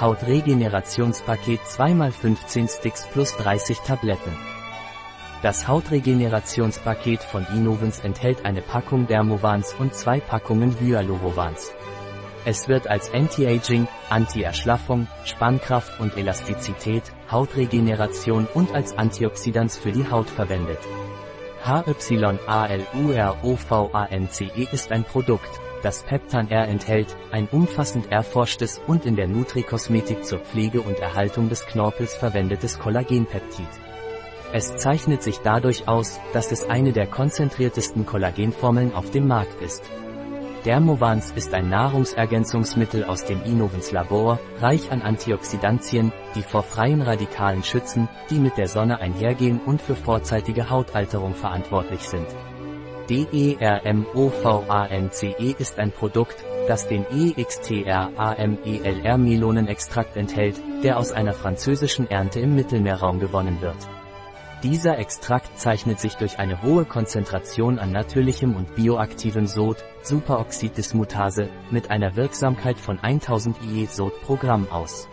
Hautregenerationspaket 2x15 Sticks plus 30 Tabletten. Das Hautregenerationspaket von Innovens enthält eine Packung Dermovans und zwei Packungen Hyalurovans. Es wird als Anti-Aging, Anti-Erschlaffung, Spannkraft und Elastizität, Hautregeneration und als Antioxidans für die Haut verwendet. HYALUROVANCE ist ein Produkt, das Peptan R enthält, ein umfassend erforschtes und in der Nutri-Kosmetik zur Pflege und Erhaltung des Knorpels verwendetes Kollagenpeptid. Es zeichnet sich dadurch aus, dass es eine der konzentriertesten Kollagenformeln auf dem Markt ist. Dermovans ist ein Nahrungsergänzungsmittel aus dem Innovens Labor, reich an Antioxidantien, die vor freien Radikalen schützen, die mit der Sonne einhergehen und für vorzeitige Hautalterung verantwortlich sind. DERMOVANCE e ist ein Produkt, das den EXTRAMELR-Melonenextrakt enthält, der aus einer französischen Ernte im Mittelmeerraum gewonnen wird. Dieser Extrakt zeichnet sich durch eine hohe Konzentration an natürlichem und bioaktivem Sod, Superoxiddismutase, mit einer Wirksamkeit von 1000 IE Sod pro Gramm aus.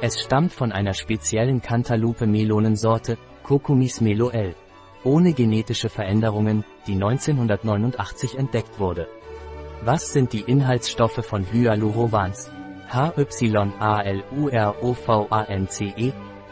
Es stammt von einer speziellen Cantaloupe Melonensorte, Cocumis melo L. Ohne genetische Veränderungen, die 1989 entdeckt wurde. Was sind die Inhaltsstoffe von Hyalurovans? HYALUROVANCE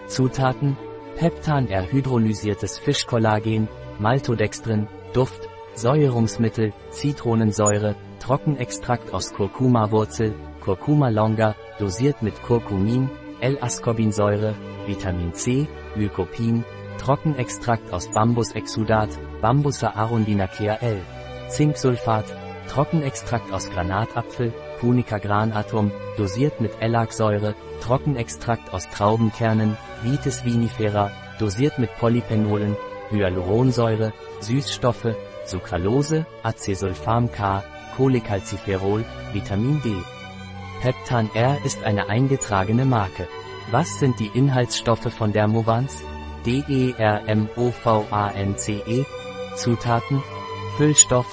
Zutaten Peptan-R-hydrolysiertes Fischkollagen, Maltodextrin, Duft, Säuerungsmittel, Zitronensäure, Trockenextrakt aus Kurkuma-Wurzel, Curcuma longa, dosiert mit Curcumin, L-Ascorbinsäure, Vitamin C, Lycopin, Trockenextrakt aus Bambusexudat, Bambusa arundinacea L, Zinksulfat, Trockenextrakt aus Granatapfel, Punica granatum, dosiert mit Ellagsäure, Trockenextrakt aus Traubenkernen, Vitis vinifera, dosiert mit Polyphenolen, Hyaluronsäure, Süßstoffe, Sucralose, Acesulfam K, Cholecalciferol, Vitamin D. Peptan R ist eine eingetragene Marke. Was sind die Inhaltsstoffe von Dermovans? DERMOVANCE e? Zutaten Füllstoff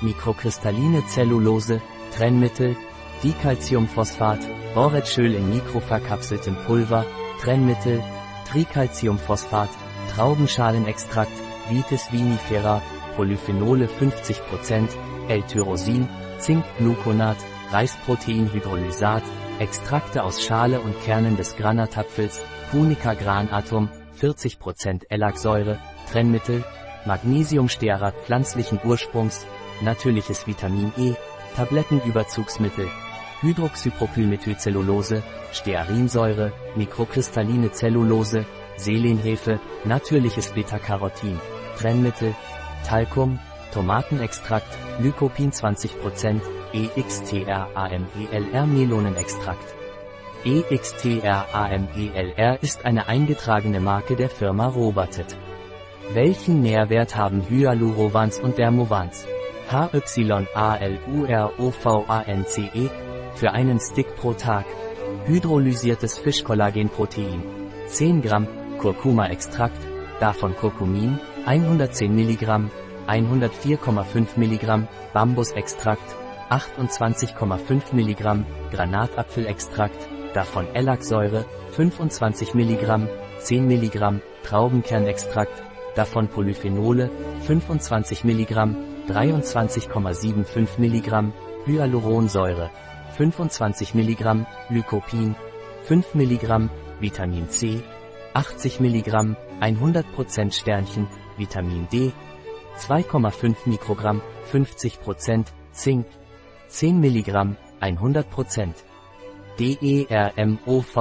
Mikrokristalline Zellulose Trennmittel Dicalciumphosphat Boretschöl in mikroverkapseltem Pulver Trennmittel Tricalciumphosphat Traubenschalenextrakt Vitis vinifera Polyphenole 50%, L-Tyrosin, Zinkgluconat, Reisproteinhydrolysat, Extrakte aus Schale und Kernen des Granatapfels, Punica granatum, 40% Ellagsäure, Trennmittel, Magnesiumstearat pflanzlichen Ursprungs, natürliches Vitamin E, Tablettenüberzugsmittel, Hydroxypropylmethylcellulose, Stearinsäure, mikrokristalline Zellulose, Selenhefe, natürliches Beta-Carotin, Trennmittel, Talkum, Tomatenextrakt, Lycopin 20%, EXTRAMELR Melonenextrakt. EXTRAMELR ist eine eingetragene Marke der Firma Robatet. Welchen Nährwert haben Hyalurovans und Dermovans? HYALUROVANCE für einen Stick pro Tag. Hydrolysiertes Fischkollagenprotein. 10 Gramm Kurkuma-Extrakt, davon Kurkumin, 110 Milligramm, 104,5 Milligramm Bambusextrakt, 28,5 Milligramm Granatapfelextrakt, davon Ellagsäure, 25 Milligramm, 10 Milligramm Traubenkernextrakt, davon Polyphenole, 25 Milligramm, 23,75 Milligramm Hyaluronsäure, 25 Milligramm Lycopin, 5 Milligramm Vitamin C, 80 Milligramm 100% Sternchen, Vitamin D, 2,5 Mikrogramm, 50% Zink, 10 Milligramm, 100%. DERMOVANCE,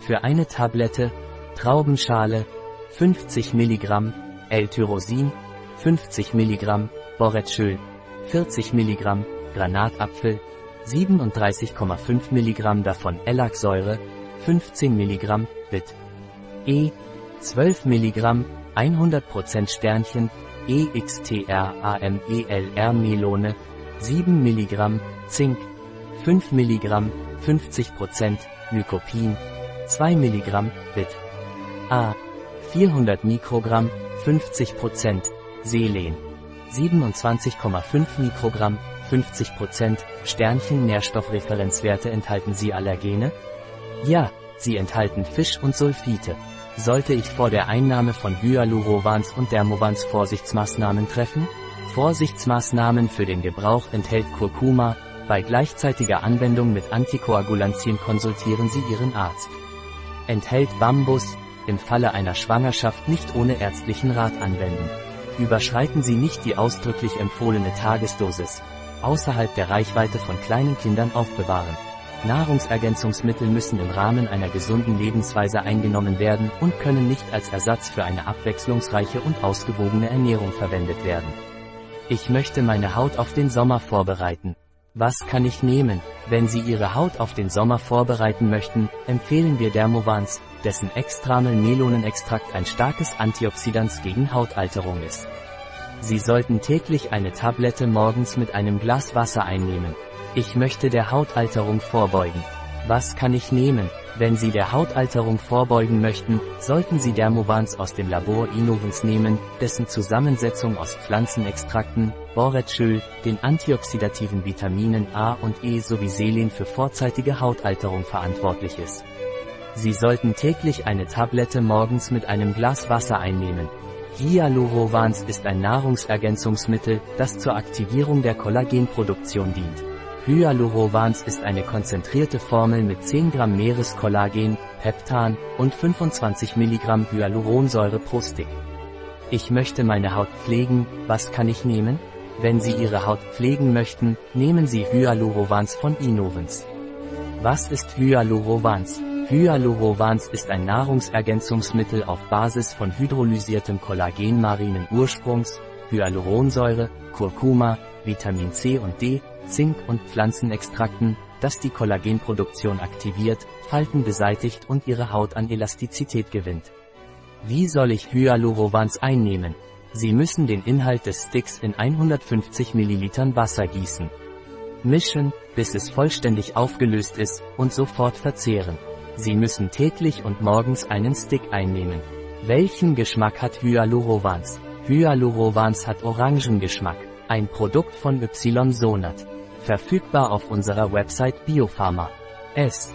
für eine Tablette, Traubenschale, 50 Milligramm, L-Tyrosin, 50 Milligramm, Boretschöl, 40 Milligramm, Granatapfel, 37,5 Milligramm davon Ellagsäure, 15 Milligramm, Bit. E, 12 Milligramm, 100% Sternchen, EXTRAMELR Melone, 7 Milligramm, Zink, 5 Milligramm, 50% Lycopin, 2 Milligramm, Bit. A, 400 Mikrogramm, 50% Selen, 27,5 Mikrogramm, 50% Sternchen Nährstoffreferenzwerte enthalten sie Allergene? Ja, sie enthalten Fisch und Sulfite. Sollte ich vor der Einnahme von Hyalurovans und Dermovans Vorsichtsmaßnahmen treffen? Vorsichtsmaßnahmen für den Gebrauch enthält Kurkuma, bei gleichzeitiger Anwendung mit Antikoagulantien konsultieren Sie Ihren Arzt. Enthält Bambus, im Falle einer Schwangerschaft nicht ohne ärztlichen Rat anwenden. Überschreiten Sie nicht die ausdrücklich empfohlene Tagesdosis. Außerhalb der Reichweite von kleinen Kindern aufbewahren. Nahrungsergänzungsmittel müssen im Rahmen einer gesunden Lebensweise eingenommen werden und können nicht als Ersatz für eine abwechslungsreiche und ausgewogene Ernährung verwendet werden. Ich möchte meine Haut auf den Sommer vorbereiten. Was kann ich nehmen? Wenn Sie Ihre Haut auf den Sommer vorbereiten möchten, empfehlen wir Dermovans, dessen Extramel-Melonenextrakt ein starkes Antioxidant gegen Hautalterung ist. Sie sollten täglich eine Tablette morgens mit einem Glas Wasser einnehmen. Ich möchte der Hautalterung vorbeugen. Was kann ich nehmen? Wenn Sie der Hautalterung vorbeugen möchten, sollten Sie Dermovans aus dem Labor Innovens nehmen, dessen Zusammensetzung aus Pflanzenextrakten, Boretschöl, den antioxidativen Vitaminen A und E sowie Selen für vorzeitige Hautalterung verantwortlich ist. Sie sollten täglich eine Tablette morgens mit einem Glas Wasser einnehmen. Hyalurovans ist ein Nahrungsergänzungsmittel, das zur Aktivierung der Kollagenproduktion dient. Hyalurovans ist eine konzentrierte Formel mit 10 Gramm Meereskollagen, Peptan und 25 Milligramm Hyaluronsäure pro Stick. Ich möchte meine Haut pflegen, was kann ich nehmen? Wenn Sie Ihre Haut pflegen möchten, nehmen Sie Hyalurovans von Innovens. Was ist Hyalurovans? Hyalurovans ist ein Nahrungsergänzungsmittel auf Basis von hydrolysiertem Kollagen marinen Ursprungs, Hyaluronsäure, Kurkuma, Vitamin C und D, Zink und Pflanzenextrakten, das die Kollagenproduktion aktiviert, Falten beseitigt und ihre Haut an Elastizität gewinnt. Wie soll ich Hyalurovans einnehmen? Sie müssen den Inhalt des Sticks in 150 ml Wasser gießen. Mischen, bis es vollständig aufgelöst ist, und sofort verzehren. Sie müssen täglich und morgens einen Stick einnehmen. Welchen Geschmack hat Hyalurovans? Hyalurovans hat Orangengeschmack. Ein Produkt von Y-Sonat. Verfügbar auf unserer Website Biopharma. S.